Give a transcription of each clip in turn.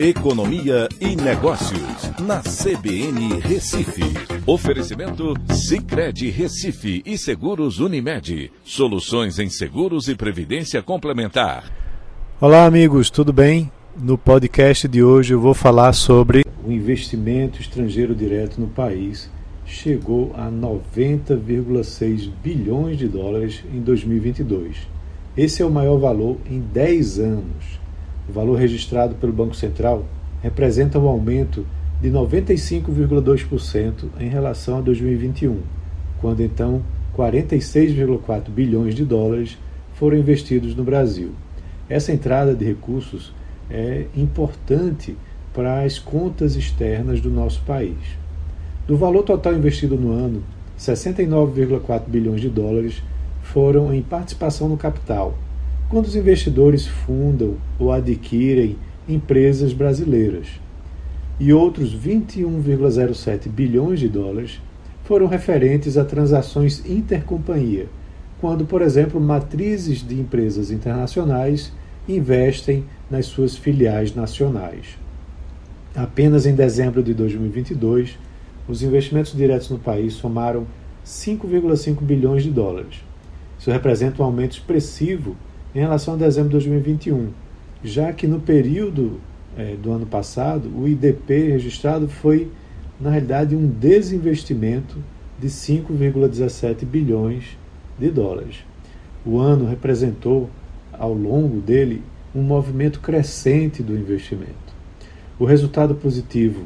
Economia e Negócios, na CBN Recife. Oferecimento Cicred Recife e Seguros Unimed. Soluções em seguros e previdência complementar. Olá, amigos, tudo bem? No podcast de hoje eu vou falar sobre o investimento estrangeiro direto no país. Chegou a 90,6 bilhões de dólares em 2022. Esse é o maior valor em 10 anos o valor registrado pelo Banco Central representa um aumento de 95,2% em relação a 2021, quando então 46,4 bilhões de dólares foram investidos no Brasil. Essa entrada de recursos é importante para as contas externas do nosso país. Do valor total investido no ano, 69,4 bilhões de dólares foram em participação no capital, quando os investidores fundam ou adquirem empresas brasileiras. E outros 21,07 bilhões de dólares foram referentes a transações intercompanhia, quando, por exemplo, matrizes de empresas internacionais investem nas suas filiais nacionais. Apenas em dezembro de 2022, os investimentos diretos no país somaram 5,5 bilhões de dólares. Isso representa um aumento expressivo em relação a dezembro de 2021, já que no período é, do ano passado o IDP registrado foi, na realidade, um desinvestimento de 5,17 bilhões de dólares. O ano representou, ao longo dele, um movimento crescente do investimento. O resultado positivo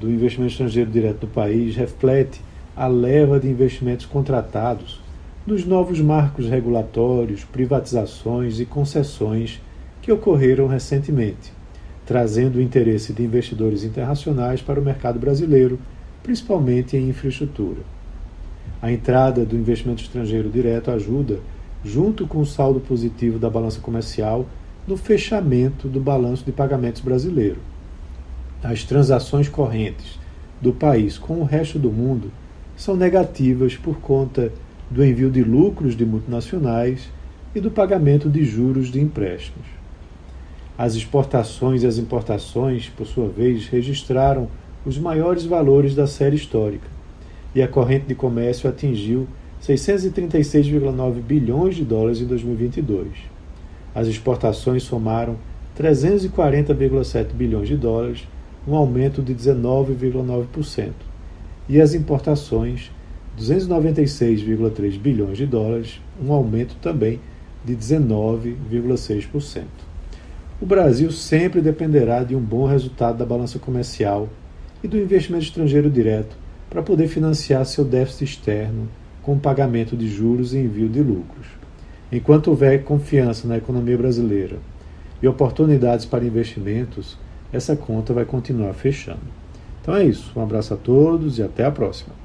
do investimento estrangeiro direto no país reflete a leva de investimentos contratados nos novos marcos regulatórios, privatizações e concessões que ocorreram recentemente, trazendo o interesse de investidores internacionais para o mercado brasileiro, principalmente em infraestrutura. A entrada do investimento estrangeiro direto ajuda, junto com o saldo positivo da balança comercial, no fechamento do balanço de pagamentos brasileiro. As transações correntes do país com o resto do mundo são negativas por conta do envio de lucros de multinacionais e do pagamento de juros de empréstimos. As exportações e as importações, por sua vez, registraram os maiores valores da série histórica, e a corrente de comércio atingiu 636,9 bilhões de dólares em 2022. As exportações somaram 340,7 bilhões de dólares, um aumento de 19,9%, e as importações 296,3 bilhões de dólares, um aumento também de 19,6%. O Brasil sempre dependerá de um bom resultado da balança comercial e do investimento estrangeiro direto para poder financiar seu déficit externo com pagamento de juros e envio de lucros. Enquanto houver confiança na economia brasileira e oportunidades para investimentos, essa conta vai continuar fechando. Então é isso. Um abraço a todos e até a próxima.